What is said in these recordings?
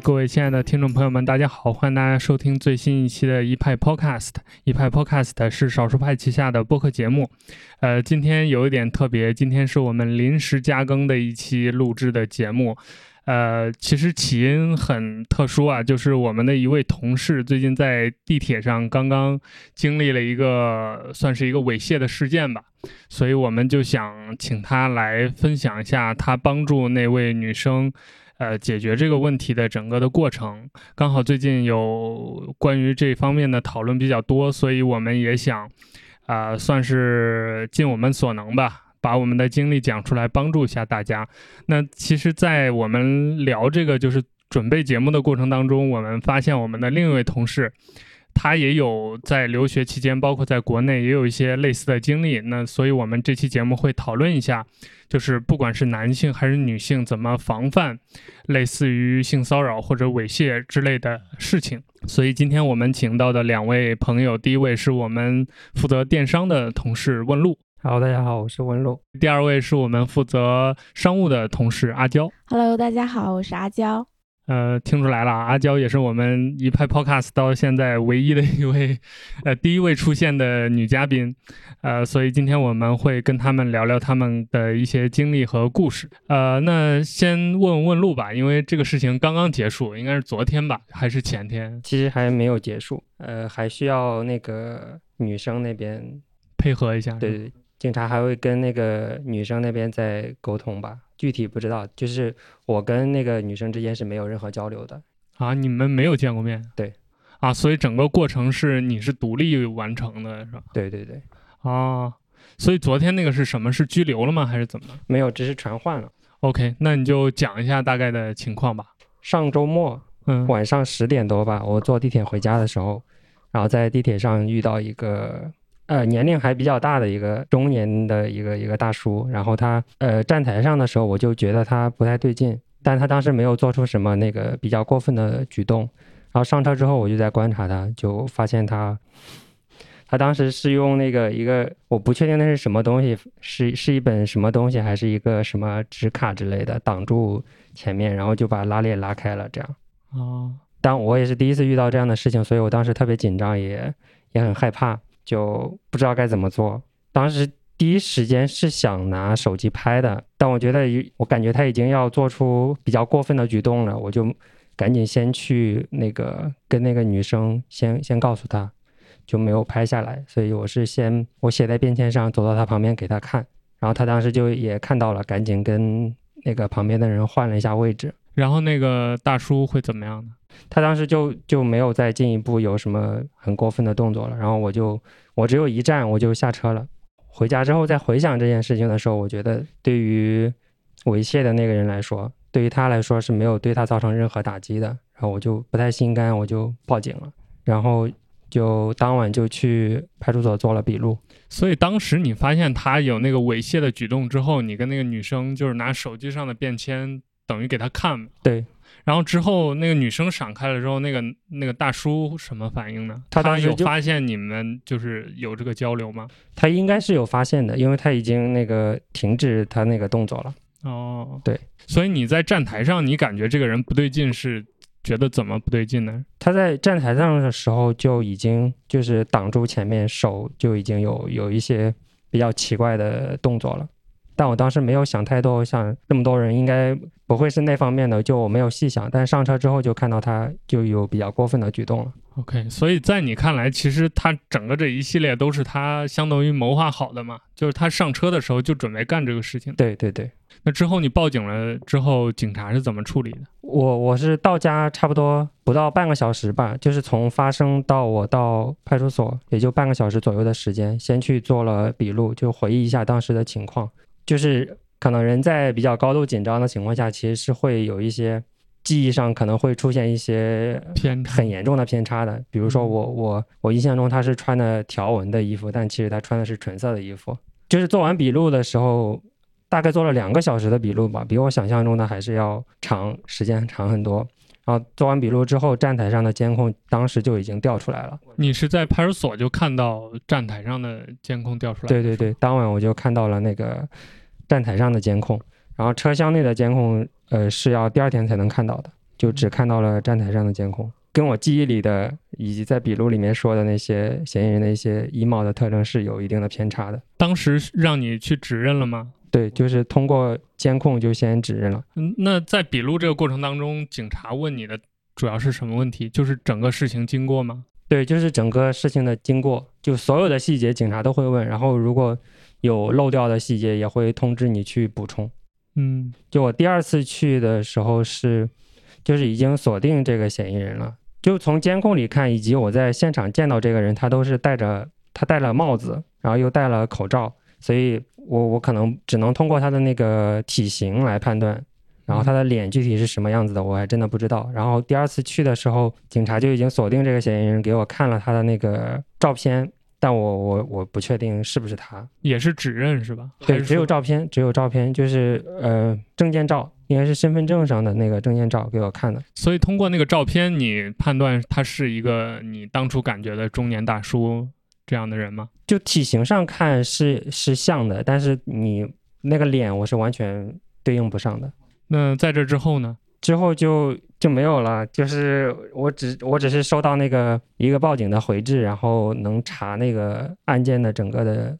各位亲爱的听众朋友们，大家好，欢迎大家收听最新一期的一派 Podcast。一派 Podcast 是少数派旗下的播客节目。呃，今天有一点特别，今天是我们临时加更的一期录制的节目。呃，其实起因很特殊啊，就是我们的一位同事最近在地铁上刚刚经历了一个算是一个猥亵的事件吧，所以我们就想请他来分享一下他帮助那位女生，呃，解决这个问题的整个的过程。刚好最近有关于这方面的讨论比较多，所以我们也想，啊，算是尽我们所能吧。把我们的经历讲出来，帮助一下大家。那其实，在我们聊这个就是准备节目的过程当中，我们发现我们的另一位同事，他也有在留学期间，包括在国内也有一些类似的经历。那所以，我们这期节目会讨论一下，就是不管是男性还是女性，怎么防范类似于性骚扰或者猥亵之类的事情。所以，今天我们请到的两位朋友，第一位是我们负责电商的同事问路。好，大家好，我是文璐。第二位是我们负责商务的同事阿娇。Hello，大家好，我是阿娇。呃，听出来了，阿娇也是我们一派 Podcast 到现在唯一的一位，呃，第一位出现的女嘉宾。呃，所以今天我们会跟他们聊聊他们的一些经历和故事。呃，那先问问路吧，因为这个事情刚刚结束，应该是昨天吧，还是前天？其实还没有结束，呃，还需要那个女生那边配合一下。对对。警察还会跟那个女生那边再沟通吧，具体不知道。就是我跟那个女生之间是没有任何交流的啊，你们没有见过面？对，啊，所以整个过程是你是独立完成的，是吧？对对对，啊，所以昨天那个是什么？是拘留了吗？还是怎么？没有，只是传唤了。OK，那你就讲一下大概的情况吧。上周末，嗯，晚上十点多吧，我坐地铁回家的时候，然后在地铁上遇到一个。呃，年龄还比较大的一个中年的一个一个大叔，然后他呃站台上的时候，我就觉得他不太对劲，但他当时没有做出什么那个比较过分的举动。然后上车之后，我就在观察他，就发现他，他当时是用那个一个我不确定那是什么东西，是是一本什么东西，还是一个什么纸卡之类的挡住前面，然后就把拉链拉开了，这样。哦，但我也是第一次遇到这样的事情，所以我当时特别紧张，也也很害怕。就不知道该怎么做。当时第一时间是想拿手机拍的，但我觉得我感觉他已经要做出比较过分的举动了，我就赶紧先去那个跟那个女生先先告诉她，就没有拍下来。所以我是先我写在便签上，走到他旁边给他看，然后他当时就也看到了，赶紧跟那个旁边的人换了一下位置。然后那个大叔会怎么样呢？他当时就就没有再进一步有什么很过分的动作了。然后我就我只有一站，我就下车了。回家之后再回想这件事情的时候，我觉得对于猥亵的那个人来说，对于他来说是没有对他造成任何打击的。然后我就不太心甘，我就报警了。然后就当晚就去派出所做了笔录。所以当时你发现他有那个猥亵的举动之后，你跟那个女生就是拿手机上的便签。等于给他看，对，然后之后那个女生闪开了之后，那个那个大叔什么反应呢？他当时有发现你们就是有这个交流吗？他应该是有发现的，因为他已经那个停止他那个动作了。哦，对，所以你在站台上，你感觉这个人不对劲，是觉得怎么不对劲呢？他在站台上的时候就已经就是挡住前面，手就已经有有一些比较奇怪的动作了。但我当时没有想太多，想那么多人应该不会是那方面的，就我没有细想。但上车之后就看到他就有比较过分的举动了。OK，所以在你看来，其实他整个这一系列都是他相当于谋划好的嘛？就是他上车的时候就准备干这个事情。对对对。那之后你报警了之后，警察是怎么处理的？我我是到家差不多不到半个小时吧，就是从发生到我到派出所也就半个小时左右的时间，先去做了笔录，就回忆一下当时的情况。就是可能人在比较高度紧张的情况下，其实是会有一些记忆上可能会出现一些偏很严重的偏差的。比如说我我我印象中他是穿的条纹的衣服，但其实他穿的是纯色的衣服。就是做完笔录的时候，大概做了两个小时的笔录吧，比我想象中的还是要长时间长很多。然后做完笔录之后，站台上的监控当时就已经调出来了。你是在派出所就看到站台上的监控调出来？对对对，当晚我就看到了那个。站台上的监控，然后车厢内的监控，呃，是要第二天才能看到的。就只看到了站台上的监控，跟我记忆里的以及在笔录里面说的那些嫌疑人的一些衣帽的特征是有一定的偏差的。当时让你去指认了吗？对，就是通过监控就先指认了。嗯，那在笔录这个过程当中，警察问你的主要是什么问题？就是整个事情经过吗？对，就是整个事情的经过，就所有的细节警察都会问，然后如果有漏掉的细节也会通知你去补充。嗯，就我第二次去的时候是，就是已经锁定这个嫌疑人了。就从监控里看，以及我在现场见到这个人，他都是戴着他戴了帽子，然后又戴了口罩，所以我我可能只能通过他的那个体型来判断。然后他的脸具体是什么样子的，我还真的不知道。然后第二次去的时候，警察就已经锁定这个嫌疑人，给我看了他的那个照片，但我我我不确定是不是他，也是指认是吧？对，只有照片，只有照片，就是呃证件照，应该是身份证上的那个证件照给我看的。所以通过那个照片，你判断他是一个你当初感觉的中年大叔这样的人吗？就体型上看是是像的，但是你那个脸我是完全对应不上的。那在这之后呢？之后就就没有了，就是我只我只是收到那个一个报警的回执，然后能查那个案件的整个的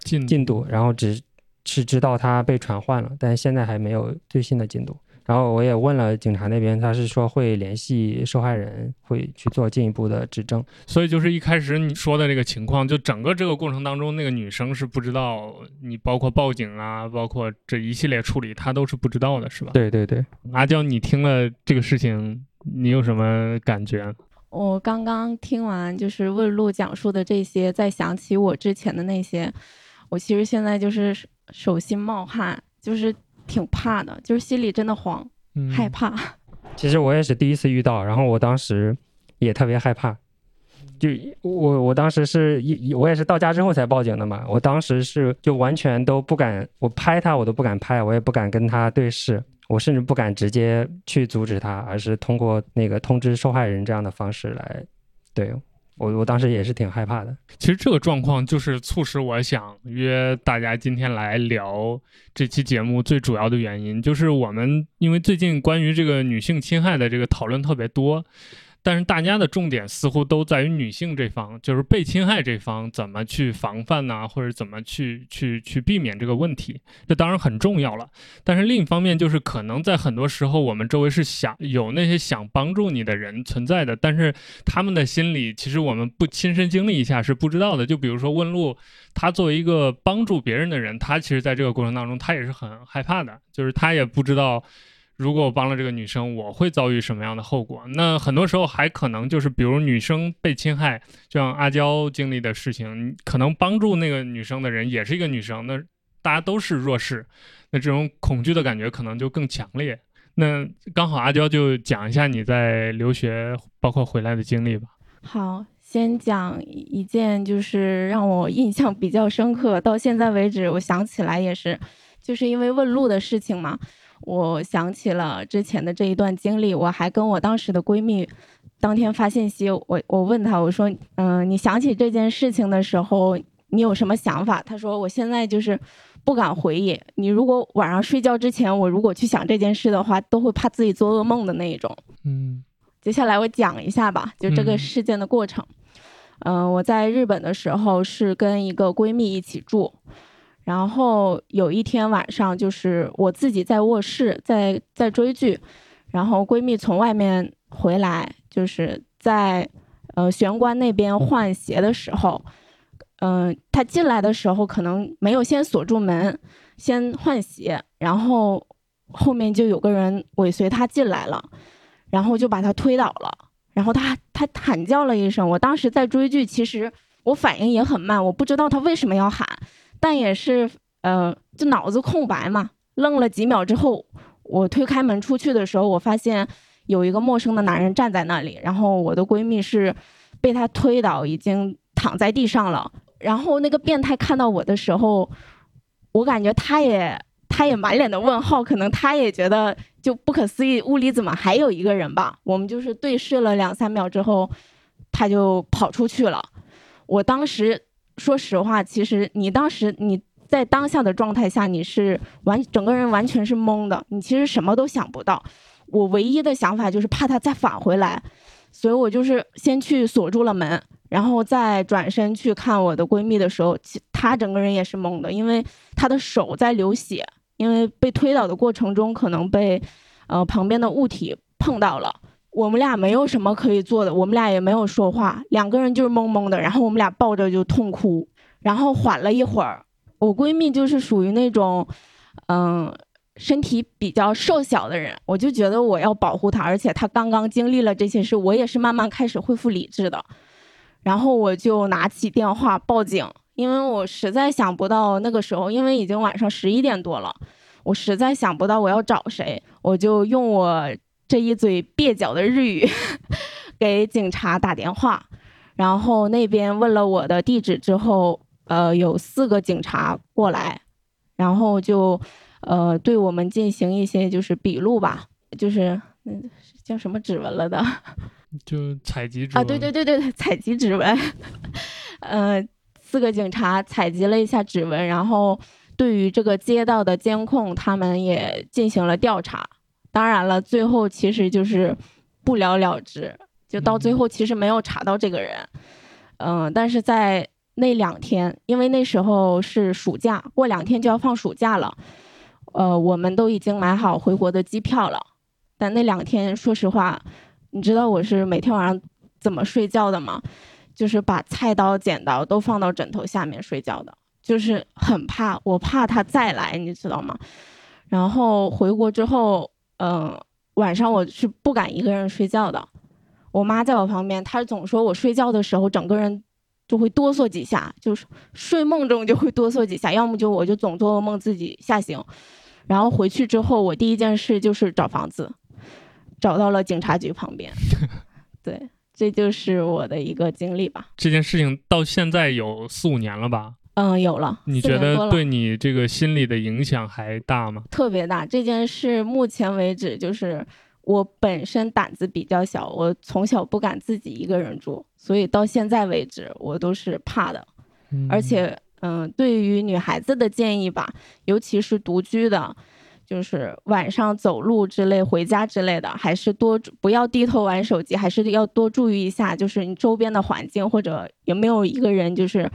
进进度，然后只是知道他被传唤了，但现在还没有最新的进度。然后我也问了警察那边，他是说会联系受害人，会去做进一步的指证。所以就是一开始你说的这个情况，就整个这个过程当中，那个女生是不知道你包括报警啊，包括这一系列处理，她都是不知道的，是吧？对对对。阿娇，你听了这个事情，你有什么感觉？我刚刚听完就是问路讲述的这些，再想起我之前的那些，我其实现在就是手心冒汗，就是。挺怕的，就是心里真的慌，害怕。其实我也是第一次遇到，然后我当时也特别害怕。就我我当时是一我也是到家之后才报警的嘛，我当时是就完全都不敢，我拍他我都不敢拍，我也不敢跟他对视，我甚至不敢直接去阻止他，而是通过那个通知受害人这样的方式来对。我我当时也是挺害怕的。其实这个状况就是促使我想约大家今天来聊这期节目最主要的原因，就是我们因为最近关于这个女性侵害的这个讨论特别多。但是大家的重点似乎都在于女性这方，就是被侵害这方怎么去防范呐，或者怎么去去去避免这个问题，这当然很重要了。但是另一方面，就是可能在很多时候，我们周围是想有那些想帮助你的人存在的，但是他们的心里其实我们不亲身经历一下是不知道的。就比如说问路，他作为一个帮助别人的人，他其实在这个过程当中，他也是很害怕的，就是他也不知道。如果我帮了这个女生，我会遭遇什么样的后果？那很多时候还可能就是，比如女生被侵害，就像阿娇经历的事情，可能帮助那个女生的人也是一个女生，那大家都是弱势，那这种恐惧的感觉可能就更强烈。那刚好阿娇就讲一下你在留学包括回来的经历吧。好，先讲一件就是让我印象比较深刻，到现在为止我想起来也是，就是因为问路的事情嘛。我想起了之前的这一段经历，我还跟我当时的闺蜜当天发信息，我我问她，我说，嗯，你想起这件事情的时候，你有什么想法？她说，我现在就是不敢回忆。你如果晚上睡觉之前，我如果去想这件事的话，都会怕自己做噩梦的那一种。嗯，接下来我讲一下吧，就这个事件的过程。嗯，我在日本的时候是跟一个闺蜜一起住。然后有一天晚上，就是我自己在卧室在在追剧，然后闺蜜从外面回来，就是在呃玄关那边换鞋的时候，嗯，她进来的时候可能没有先锁住门，先换鞋，然后后面就有个人尾随她进来了，然后就把她推倒了，然后她她喊叫了一声，我当时在追剧，其实我反应也很慢，我不知道她为什么要喊。但也是，呃，就脑子空白嘛，愣了几秒之后，我推开门出去的时候，我发现有一个陌生的男人站在那里，然后我的闺蜜是被他推倒，已经躺在地上了。然后那个变态看到我的时候，我感觉他也他也满脸的问号，可能他也觉得就不可思议，屋里怎么还有一个人吧？我们就是对视了两三秒之后，他就跑出去了。我当时。说实话，其实你当时你在当下的状态下，你是完整个人完全是懵的，你其实什么都想不到。我唯一的想法就是怕他再返回来，所以我就是先去锁住了门，然后再转身去看我的闺蜜的时候，她整个人也是懵的，因为她的手在流血，因为被推倒的过程中可能被呃旁边的物体碰到了。我们俩没有什么可以做的，我们俩也没有说话，两个人就是懵懵的，然后我们俩抱着就痛哭，然后缓了一会儿，我闺蜜就是属于那种，嗯，身体比较瘦小的人，我就觉得我要保护她，而且她刚刚经历了这些事，我也是慢慢开始恢复理智的，然后我就拿起电话报警，因为我实在想不到那个时候，因为已经晚上十一点多了，我实在想不到我要找谁，我就用我。这一嘴蹩脚的日语给警察打电话，然后那边问了我的地址之后，呃，有四个警察过来，然后就呃对我们进行一些就是笔录吧，就是嗯叫什么指纹了的，就采集指纹啊，对对对对对，采集指纹，呃，四个警察采集了一下指纹，然后对于这个街道的监控，他们也进行了调查。当然了，最后其实就是不了了之，就到最后其实没有查到这个人。嗯，但是在那两天，因为那时候是暑假，过两天就要放暑假了，呃，我们都已经买好回国的机票了。但那两天，说实话，你知道我是每天晚上怎么睡觉的吗？就是把菜刀、剪刀都放到枕头下面睡觉的，就是很怕，我怕他再来，你知道吗？然后回国之后。嗯，晚上我是不敢一个人睡觉的。我妈在我旁边，她总说我睡觉的时候整个人就会哆嗦几下，就是睡梦中就会哆嗦几下，要么就我就总做噩梦自己吓醒。然后回去之后，我第一件事就是找房子，找到了警察局旁边。对，这就是我的一个经历吧。这件事情到现在有四五年了吧？嗯，有了。你觉得对你这个心理的影响还大吗？特别大。这件事目前为止，就是我本身胆子比较小，我从小不敢自己一个人住，所以到现在为止，我都是怕的。而且，嗯，对于女孩子的建议吧，尤其是独居的，就是晚上走路之类、回家之类的，还是多不要低头玩手机，还是要多注意一下，就是你周边的环境或者有没有一个人，就是。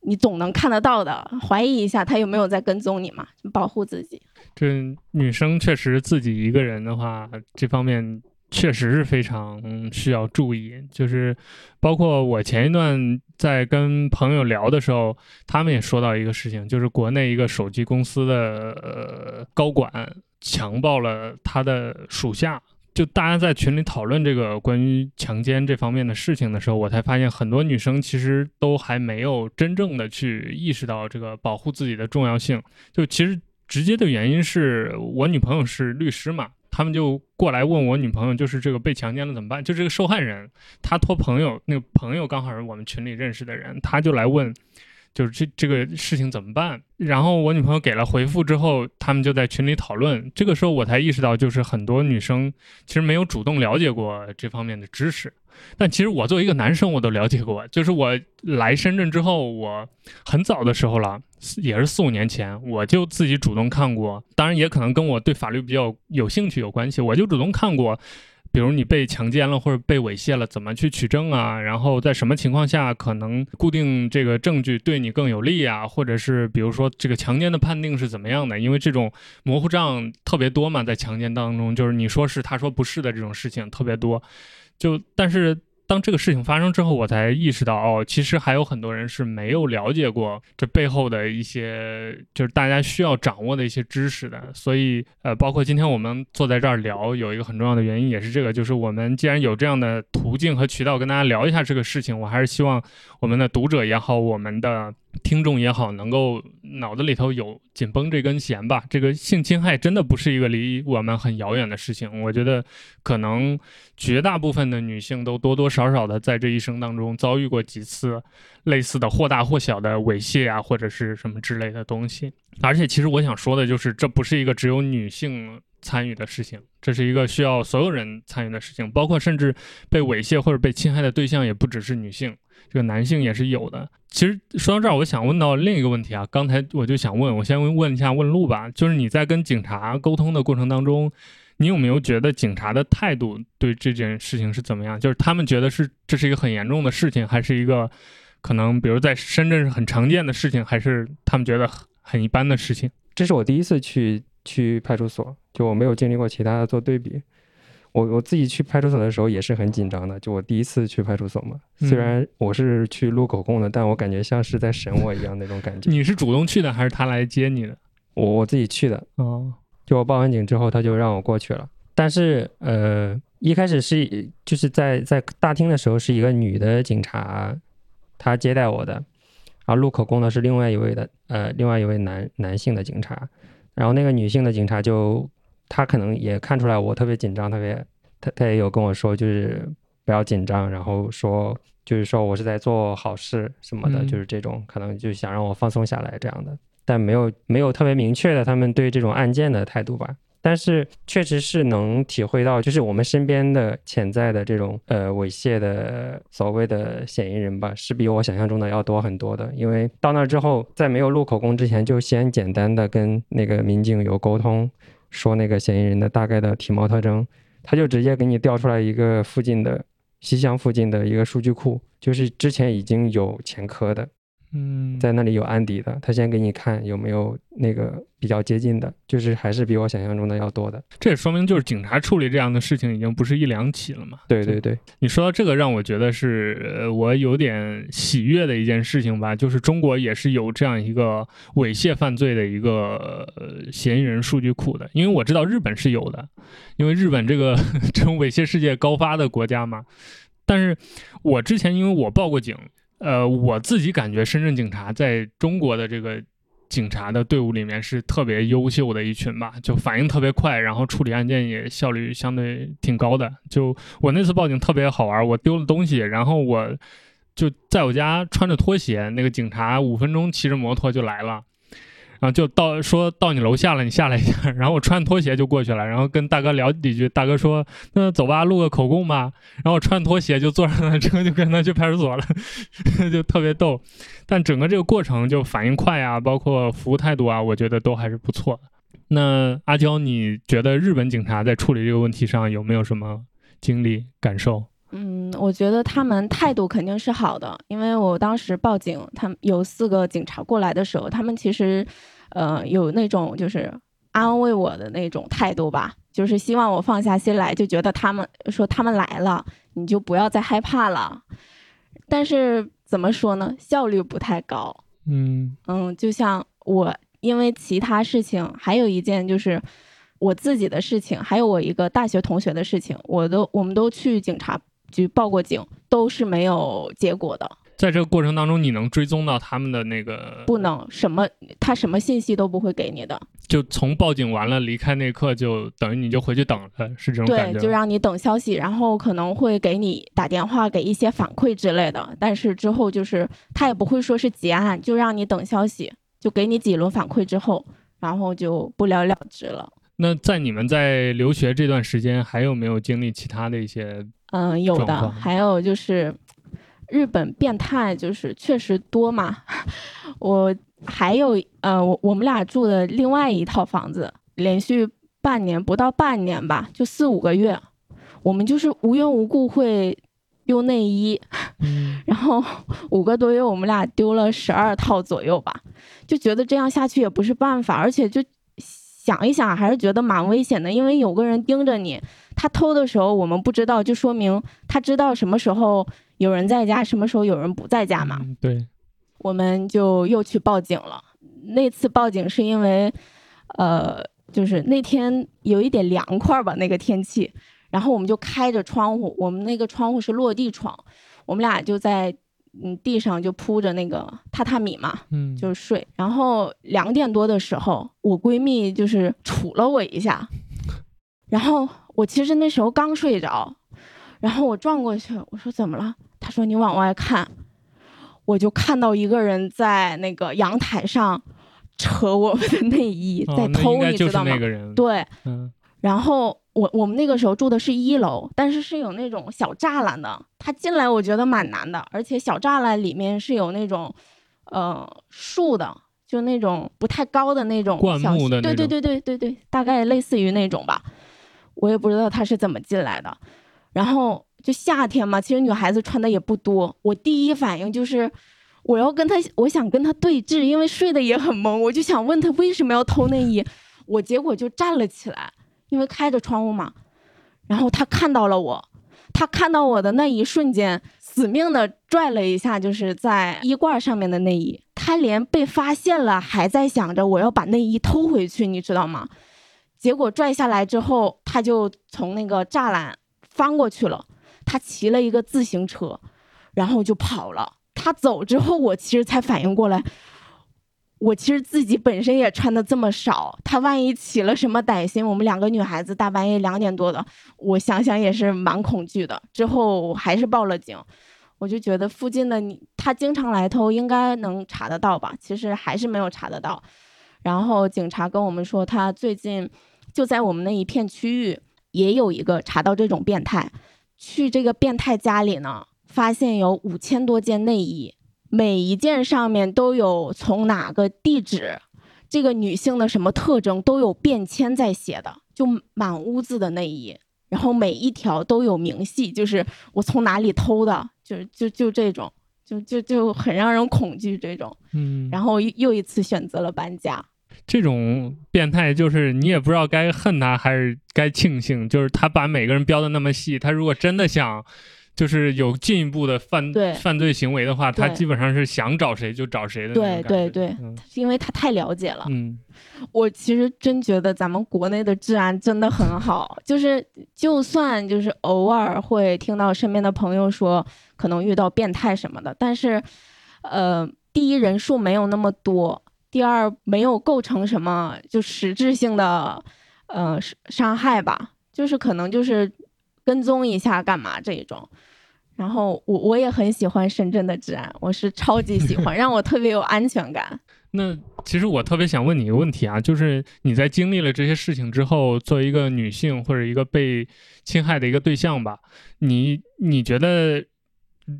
你总能看得到的，怀疑一下他有没有在跟踪你嘛？保护自己。这女生确实自己一个人的话，这方面确实是非常需要注意。就是包括我前一段在跟朋友聊的时候，他们也说到一个事情，就是国内一个手机公司的呃高管强暴了他的属下。就大家在群里讨论这个关于强奸这方面的事情的时候，我才发现很多女生其实都还没有真正的去意识到这个保护自己的重要性。就其实直接的原因是我女朋友是律师嘛，他们就过来问我女朋友，就是这个被强奸了怎么办？就这个受害人，他托朋友，那个朋友刚好是我们群里认识的人，他就来问。就是这这个事情怎么办？然后我女朋友给了回复之后，他们就在群里讨论。这个时候我才意识到，就是很多女生其实没有主动了解过这方面的知识。但其实我作为一个男生，我都了解过。就是我来深圳之后，我很早的时候了，也是四五年前，我就自己主动看过。当然，也可能跟我对法律比较有兴趣有关系，我就主动看过。比如你被强奸了或者被猥亵了，怎么去取证啊？然后在什么情况下可能固定这个证据对你更有利啊？或者是比如说这个强奸的判定是怎么样的？因为这种模糊账特别多嘛，在强奸当中，就是你说是他说不是的这种事情特别多。就但是。当这个事情发生之后，我才意识到，哦，其实还有很多人是没有了解过这背后的一些，就是大家需要掌握的一些知识的。所以，呃，包括今天我们坐在这儿聊，有一个很重要的原因也是这个，就是我们既然有这样的途径和渠道跟大家聊一下这个事情，我还是希望我们的读者也好，我们的。听众也好，能够脑子里头有紧绷这根弦吧。这个性侵害真的不是一个离我们很遥远的事情。我觉得，可能绝大部分的女性都多多少少的在这一生当中遭遇过几次类似的或大或小的猥亵啊，或者是什么之类的东西。而且，其实我想说的就是，这不是一个只有女性参与的事情，这是一个需要所有人参与的事情，包括甚至被猥亵或者被侵害的对象也不只是女性。这个男性也是有的。其实说到这儿，我想问到另一个问题啊。刚才我就想问，我先问一下问路吧，就是你在跟警察沟通的过程当中，你有没有觉得警察的态度对这件事情是怎么样？就是他们觉得是这是一个很严重的事情，还是一个可能比如在深圳是很常见的事情，还是他们觉得很很一般的事情？这是我第一次去去派出所，就我没有经历过其他的做对比。我我自己去派出所的时候也是很紧张的，就我第一次去派出所嘛。虽然我是去录口供的，但我感觉像是在审我一样那种感觉。你是主动去的还是他来接你的？我我自己去的。哦。就我报完警之后，他就让我过去了。但是，呃，一开始是就是在在大厅的时候，是一个女的警察，她接待我的。然后录口供的是另外一位的，呃，另外一位男男性的警察。然后那个女性的警察就，她可能也看出来我特别紧张，特别，她她也有跟我说，就是不要紧张，然后说就是说我是在做好事什么的，就是这种可能就想让我放松下来这样的。但没有没有特别明确的他们对这种案件的态度吧，但是确实是能体会到，就是我们身边的潜在的这种呃猥亵的所谓的嫌疑人吧，是比我想象中的要多很多的。因为到那之后，在没有录口供之前，就先简单的跟那个民警有沟通，说那个嫌疑人的大概的体貌特征，他就直接给你调出来一个附近的西乡附近的一个数据库，就是之前已经有前科的。嗯，在那里有案底的，他先给你看有没有那个比较接近的，就是还是比我想象中的要多的。这也说明就是警察处理这样的事情已经不是一两起了嘛。对对对，你说到这个，让我觉得是我有点喜悦的一件事情吧，就是中国也是有这样一个猥亵犯罪的一个嫌疑人数据库的，因为我知道日本是有的，因为日本这个 这种猥亵世界高发的国家嘛。但是我之前因为我报过警。呃，我自己感觉深圳警察在中国的这个警察的队伍里面是特别优秀的一群吧，就反应特别快，然后处理案件也效率相对挺高的。就我那次报警特别好玩，我丢了东西，然后我就在我家穿着拖鞋，那个警察五分钟骑着摩托就来了。然后就到说到你楼下了，你下来一下。然后我穿拖鞋就过去了，然后跟大哥聊几句。大哥说：“那走吧，录个口供吧。”然后我穿拖鞋就坐上了车，就跟他去派出所了，就特别逗。但整个这个过程就反应快啊，包括服务态度啊，我觉得都还是不错的。那阿娇，你觉得日本警察在处理这个问题上有没有什么经历感受？嗯，我觉得他们态度肯定是好的，因为我当时报警，他们有四个警察过来的时候，他们其实，呃，有那种就是安慰我的那种态度吧，就是希望我放下心来，就觉得他们说他们来了，你就不要再害怕了。但是怎么说呢，效率不太高。嗯嗯，就像我因为其他事情，还有一件就是我自己的事情，还有我一个大学同学的事情，我都我们都去警察。就报过警，都是没有结果的。在这个过程当中，你能追踪到他们的那个？不能，什么他什么信息都不会给你的。就从报警完了离开那刻，就等于你就回去等了，是这种感觉。对，就让你等消息，然后可能会给你打电话，给一些反馈之类的。但是之后就是他也不会说是结案，就让你等消息，就给你几轮反馈之后，然后就不了了之了。那在你们在留学这段时间，还有没有经历其他的一些？嗯，有的，还有就是日本变态，就是确实多嘛。我还有呃，我我们俩住的另外一套房子，连续半年不到半年吧，就四五个月，我们就是无缘无故会丢内衣，然后五个多月我们俩丢了十二套左右吧，就觉得这样下去也不是办法，而且就想一想还是觉得蛮危险的，因为有个人盯着你。他偷的时候我们不知道，就说明他知道什么时候有人在家，什么时候有人不在家嘛。对，我们就又去报警了。那次报警是因为，呃，就是那天有一点凉快吧，那个天气，然后我们就开着窗户，我们那个窗户是落地窗，我们俩就在嗯地上就铺着那个榻榻米嘛，嗯，就睡。然后两点多的时候，我闺蜜就是杵了我一下，然后。我其实那时候刚睡着，然后我转过去，我说怎么了？她说你往外看，我就看到一个人在那个阳台上扯我们的内衣，在偷，你知道吗？对，嗯。然后我我们那个时候住的是一楼，但是是有那种小栅栏的，他进来我觉得蛮难的，而且小栅栏里面是有那种呃树的，就那种不太高的那种灌木的对对对对对对，大概类似于那种吧。我也不知道他是怎么进来的。然后就夏天嘛，其实女孩子穿的也不多。我第一反应就是我要跟他，我想跟他对峙，因为睡得也很懵，我就想问他为什么要偷内衣。我结果就站了起来，因为开着窗户嘛。然后他看到了我，他看到我的那一瞬间，死命的拽了一下，就是在衣挂上面的内衣。他连被发现了，还在想着我要把内衣偷回去，你知道吗？结果拽下来之后，他就从那个栅栏翻过去了。他骑了一个自行车，然后就跑了。他走之后，我其实才反应过来。我其实自己本身也穿的这么少，他万一起了什么歹心，我们两个女孩子大半夜两点多的，我想想也是蛮恐惧的。之后还是报了警，我就觉得附近的你他经常来偷，应该能查得到吧？其实还是没有查得到。然后警察跟我们说，他最近就在我们那一片区域也有一个查到这种变态，去这个变态家里呢，发现有五千多件内衣。每一件上面都有从哪个地址，这个女性的什么特征都有便签在写的，就满屋子的内衣，然后每一条都有明细，就是我从哪里偷的，就就就这种，就就就很让人恐惧这种。嗯，然后又一次选择了搬家。这种变态就是你也不知道该恨他还是该庆幸，就是他把每个人标的那么细，他如果真的想。就是有进一步的犯犯罪行为的话，他基本上是想找谁就找谁的。对对对，因为他太了解了。嗯，我其实真觉得咱们国内的治安真的很好，就是就算就是偶尔会听到身边的朋友说可能遇到变态什么的，但是，呃，第一人数没有那么多，第二没有构成什么就实质性的呃伤害吧，就是可能就是跟踪一下干嘛这一种。然后我我也很喜欢深圳的治安，我是超级喜欢，让我特别有安全感。那其实我特别想问你一个问题啊，就是你在经历了这些事情之后，作为一个女性或者一个被侵害的一个对象吧，你你觉得，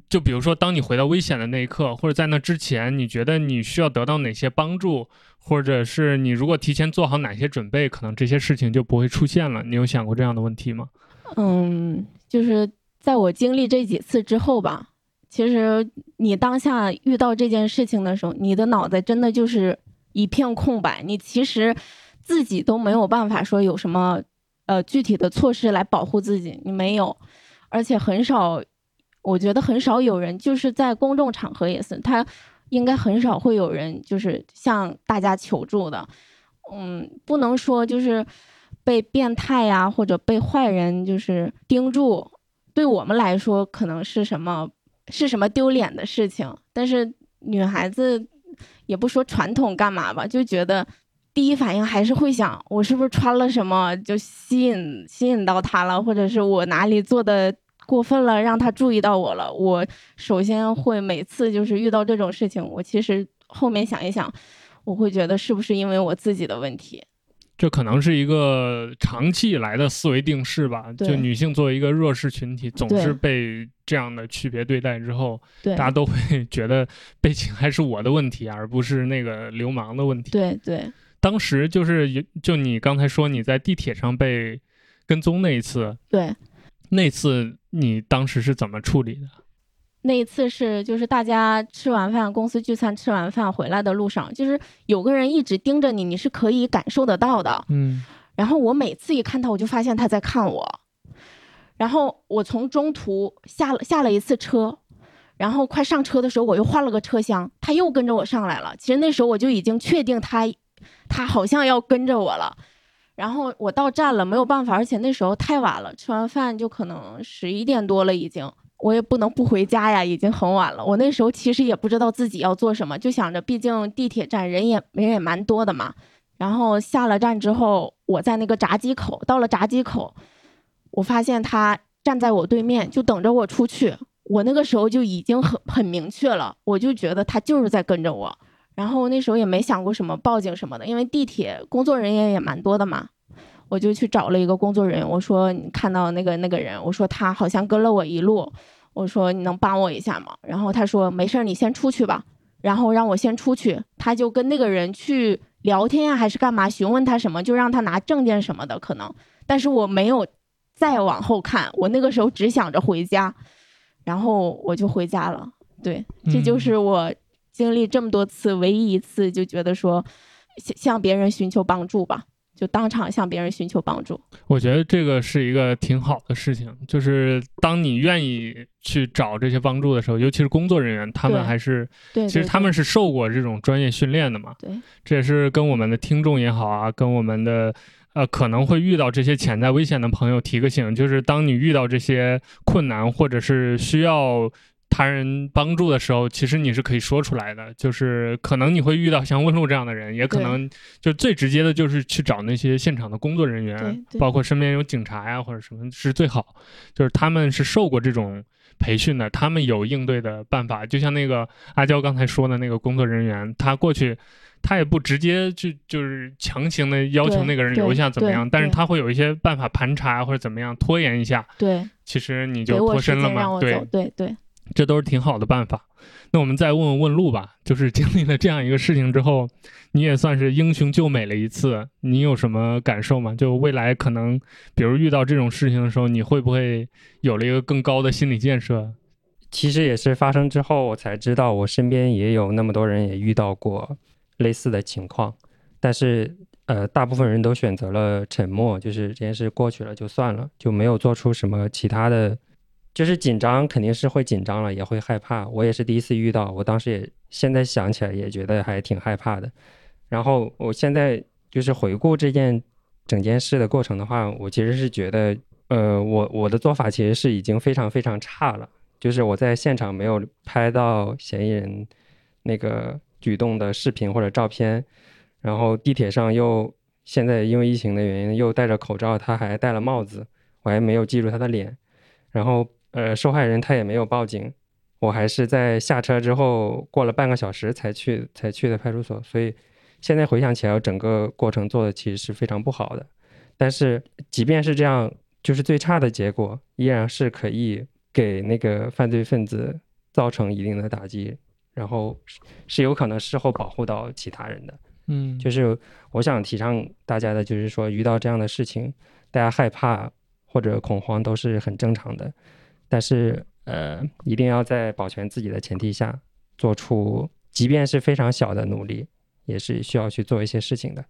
就比如说当你回到危险的那一刻，或者在那之前，你觉得你需要得到哪些帮助，或者是你如果提前做好哪些准备，可能这些事情就不会出现了？你有想过这样的问题吗？嗯，就是。在我经历这几次之后吧，其实你当下遇到这件事情的时候，你的脑袋真的就是一片空白，你其实自己都没有办法说有什么呃具体的措施来保护自己，你没有，而且很少，我觉得很少有人就是在公众场合也是，他应该很少会有人就是向大家求助的，嗯，不能说就是被变态呀或者被坏人就是盯住。对我们来说，可能是什么是什么丢脸的事情，但是女孩子也不说传统干嘛吧，就觉得第一反应还是会想，我是不是穿了什么就吸引吸引到他了，或者是我哪里做的过分了，让他注意到我了。我首先会每次就是遇到这种事情，我其实后面想一想，我会觉得是不是因为我自己的问题。这可能是一个长期以来的思维定式吧。就女性作为一个弱势群体，总是被这样的区别对待之后，大家都会 觉得被侵害是我的问题，而不是那个流氓的问题。对对。当时就是就你刚才说你在地铁上被跟踪那一次，对，那次你当时是怎么处理的？那一次是就是大家吃完饭，公司聚餐吃完饭回来的路上，就是有个人一直盯着你，你是可以感受得到的。嗯。然后我每次一看他，我就发现他在看我。然后我从中途下了下了一次车，然后快上车的时候，我又换了个车厢，他又跟着我上来了。其实那时候我就已经确定他，他好像要跟着我了。然后我到站了，没有办法，而且那时候太晚了，吃完饭就可能十一点多了已经。我也不能不回家呀，已经很晚了。我那时候其实也不知道自己要做什么，就想着，毕竟地铁站人也人也蛮多的嘛。然后下了站之后，我在那个闸机口，到了闸机口，我发现他站在我对面，就等着我出去。我那个时候就已经很很明确了，我就觉得他就是在跟着我。然后那时候也没想过什么报警什么的，因为地铁工作人员也蛮多的嘛。我就去找了一个工作人员，我说你看到那个那个人，我说他好像跟了我一路，我说你能帮我一下吗？然后他说没事儿，你先出去吧。然后让我先出去，他就跟那个人去聊天呀，还是干嘛？询问他什么，就让他拿证件什么的，可能。但是我没有再往后看，我那个时候只想着回家，然后我就回家了。对，这就是我经历这么多次唯一一次就觉得说向向别人寻求帮助吧。就当场向别人寻求帮助，我觉得这个是一个挺好的事情。就是当你愿意去找这些帮助的时候，尤其是工作人员，他们还是对，其实他们是受过这种专业训练的嘛。对，这也是跟我们的听众也好啊，跟我们的呃可能会遇到这些潜在危险的朋友提个醒，就是当你遇到这些困难或者是需要。他人帮助的时候，其实你是可以说出来的，就是可能你会遇到像问路这样的人，也可能就最直接的就是去找那些现场的工作人员，包括身边有警察呀或者什么是最好，就是他们是受过这种培训的，他们有应对的办法。就像那个阿娇刚才说的那个工作人员，他过去他也不直接就就是强行的要求那个人留下怎么样，但是他会有一些办法盘查或者怎么样拖延一下。对，其实你就脱身了嘛。对对对。这都是挺好的办法。那我们再问问问路吧，就是经历了这样一个事情之后，你也算是英雄救美了一次，你有什么感受吗？就未来可能，比如遇到这种事情的时候，你会不会有了一个更高的心理建设？其实也是发生之后，我才知道我身边也有那么多人也遇到过类似的情况，但是呃，大部分人都选择了沉默，就是这件事过去了就算了，就没有做出什么其他的。就是紧张，肯定是会紧张了，也会害怕。我也是第一次遇到，我当时也现在想起来也觉得还挺害怕的。然后我现在就是回顾这件整件事的过程的话，我其实是觉得，呃，我我的做法其实是已经非常非常差了。就是我在现场没有拍到嫌疑人那个举动的视频或者照片，然后地铁上又现在因为疫情的原因又戴着口罩，他还戴了帽子，我还没有记住他的脸，然后。呃，受害人他也没有报警，我还是在下车之后过了半个小时才去才去的派出所，所以现在回想起来，整个过程做的其实是非常不好的。但是即便是这样，就是最差的结果，依然是可以给那个犯罪分子造成一定的打击，然后是有可能事后保护到其他人的。嗯，就是我想提倡大家的，就是说遇到这样的事情，大家害怕或者恐慌都是很正常的。但是，呃，一定要在保全自己的前提下，做出即便是非常小的努力，也是需要去做一些事情的。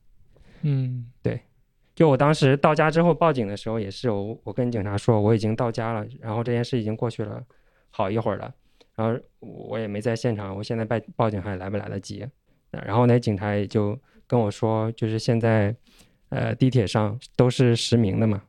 嗯，对。就我当时到家之后报警的时候，也是我我跟警察说我已经到家了，然后这件事已经过去了好一会儿了，然后我也没在现场，我现在报报警还来不来得及？然后那警察也就跟我说，就是现在，呃，地铁上都是实名的嘛，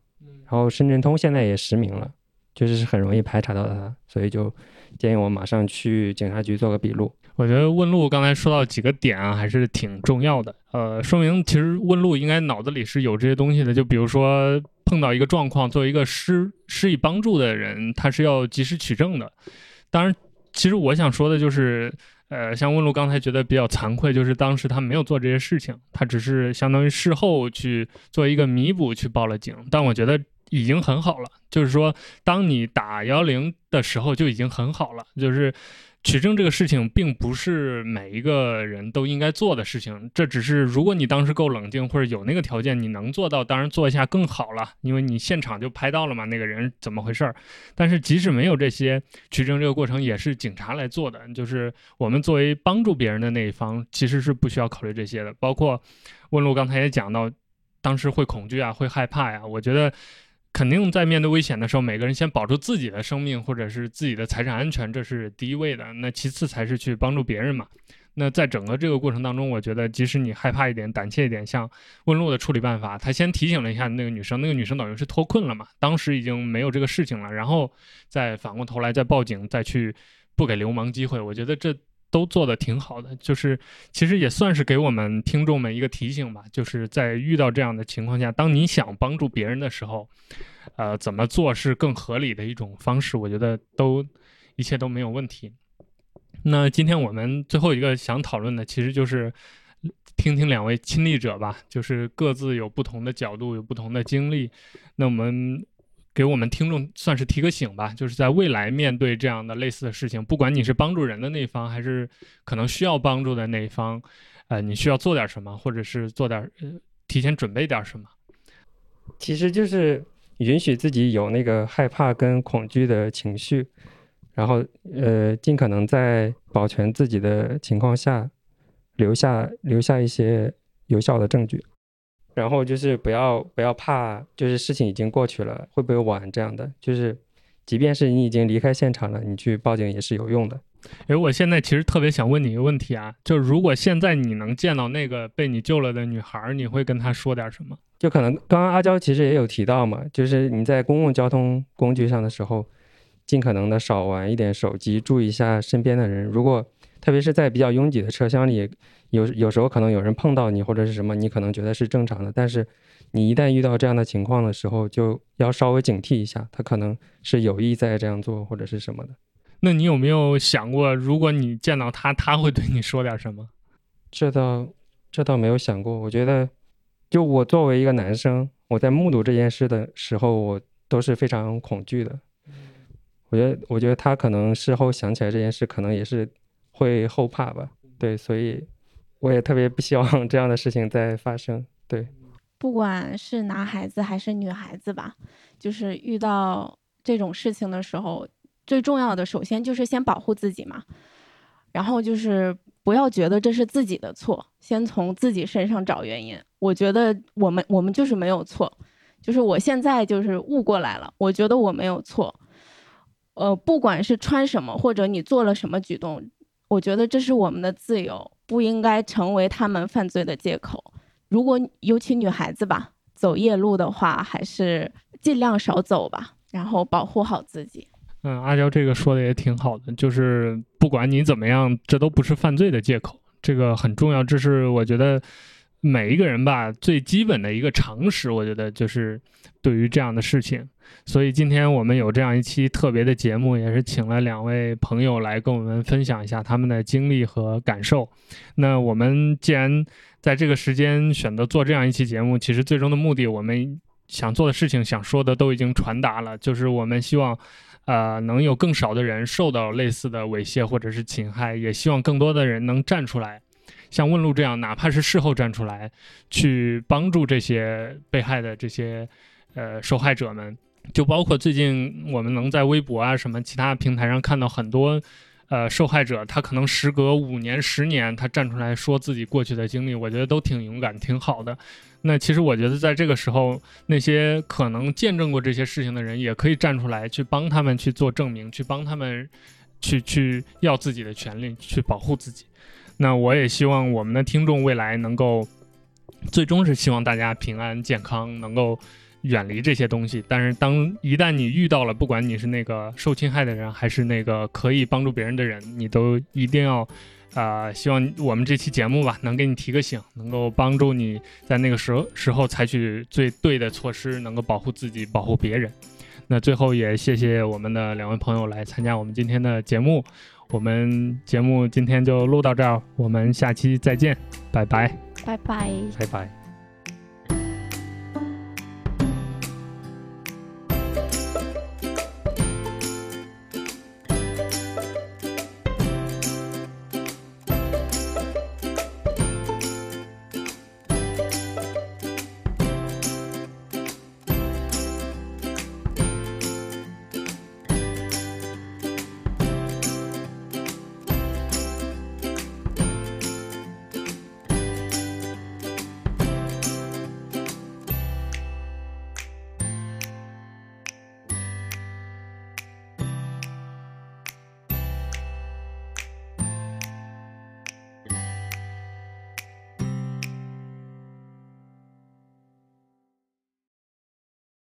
然后深圳通现在也实名了。就是很容易排查到他，所以就建议我马上去警察局做个笔录。我觉得问路刚才说到几个点啊，还是挺重要的。呃，说明其实问路应该脑子里是有这些东西的。就比如说碰到一个状况，作为一个施施以帮助的人，他是要及时取证的。当然，其实我想说的就是，呃，像问路刚才觉得比较惭愧，就是当时他没有做这些事情，他只是相当于事后去做一个弥补去报了警。但我觉得。已经很好了，就是说，当你打幺零的时候就已经很好了。就是取证这个事情，并不是每一个人都应该做的事情。这只是如果你当时够冷静或者有那个条件，你能做到，当然做一下更好了，因为你现场就拍到了嘛，那个人怎么回事儿。但是即使没有这些，取证这个过程也是警察来做的。就是我们作为帮助别人的那一方，其实是不需要考虑这些的。包括问路刚才也讲到，当时会恐惧啊，会害怕呀。我觉得。肯定在面对危险的时候，每个人先保住自己的生命或者是自己的财产安全，这是第一位的。那其次才是去帮助别人嘛。那在整个这个过程当中，我觉得即使你害怕一点、胆怯一点，像问路的处理办法，他先提醒了一下那个女生，那个女生等于是脱困了嘛，当时已经没有这个事情了，然后再反过头来再报警，再去不给流氓机会。我觉得这。都做的挺好的，就是其实也算是给我们听众们一个提醒吧，就是在遇到这样的情况下，当你想帮助别人的时候，呃，怎么做是更合理的一种方式？我觉得都一切都没有问题。那今天我们最后一个想讨论的，其实就是听听两位亲历者吧，就是各自有不同的角度，有不同的经历。那我们。给我们听众算是提个醒吧，就是在未来面对这样的类似的事情，不管你是帮助人的那一方，还是可能需要帮助的那一方，呃，你需要做点什么，或者是做点呃提前准备点什么。其实就是允许自己有那个害怕跟恐惧的情绪，然后呃，尽可能在保全自己的情况下，留下留下一些有效的证据。然后就是不要不要怕，就是事情已经过去了，会不会晚这样的？就是即便是你已经离开现场了，你去报警也是有用的。哎，我现在其实特别想问你一个问题啊，就是如果现在你能见到那个被你救了的女孩，你会跟她说点什么？就可能刚刚阿娇其实也有提到嘛，就是你在公共交通工具上的时候，尽可能的少玩一点手机，注意一下身边的人。如果特别是在比较拥挤的车厢里。有有时候可能有人碰到你或者是什么，你可能觉得是正常的，但是你一旦遇到这样的情况的时候，就要稍微警惕一下，他可能是有意在这样做或者是什么的。那你有没有想过，如果你见到他，他会对你说点什么？这倒这倒没有想过。我觉得，就我作为一个男生，我在目睹这件事的时候，我都是非常恐惧的。我觉得，我觉得他可能事后想起来这件事，可能也是会后怕吧。对，所以。我也特别不希望 这样的事情再发生。对，不管是男孩子还是女孩子吧，就是遇到这种事情的时候，最重要的首先就是先保护自己嘛，然后就是不要觉得这是自己的错，先从自己身上找原因。我觉得我们我们就是没有错，就是我现在就是悟过来了，我觉得我没有错。呃，不管是穿什么或者你做了什么举动，我觉得这是我们的自由。不应该成为他们犯罪的借口。如果尤其女孩子吧，走夜路的话，还是尽量少走吧，然后保护好自己。嗯，阿娇这个说的也挺好的，就是不管你怎么样，这都不是犯罪的借口，这个很重要。这是我觉得每一个人吧最基本的一个常识。我觉得就是对于这样的事情。所以今天我们有这样一期特别的节目，也是请了两位朋友来跟我们分享一下他们的经历和感受。那我们既然在这个时间选择做这样一期节目，其实最终的目的，我们想做的事情、想说的都已经传达了，就是我们希望，呃，能有更少的人受到类似的猥亵或者是侵害，也希望更多的人能站出来，像问路这样，哪怕是事后站出来，去帮助这些被害的这些呃受害者们。就包括最近我们能在微博啊什么其他平台上看到很多，呃，受害者他可能时隔五年、十年，他站出来说自己过去的经历，我觉得都挺勇敢、挺好的。那其实我觉得在这个时候，那些可能见证过这些事情的人，也可以站出来去帮他们去做证明，去帮他们去去要自己的权利，去保护自己。那我也希望我们的听众未来能够，最终是希望大家平安健康，能够。远离这些东西，但是当一旦你遇到了，不管你是那个受侵害的人，还是那个可以帮助别人的人，你都一定要，啊，希望我们这期节目吧，能给你提个醒，能够帮助你在那个时候时候采取最对的措施，能够保护自己，保护别人。那最后也谢谢我们的两位朋友来参加我们今天的节目，我们节目今天就录到这儿，我们下期再见，拜拜，拜拜，拜拜。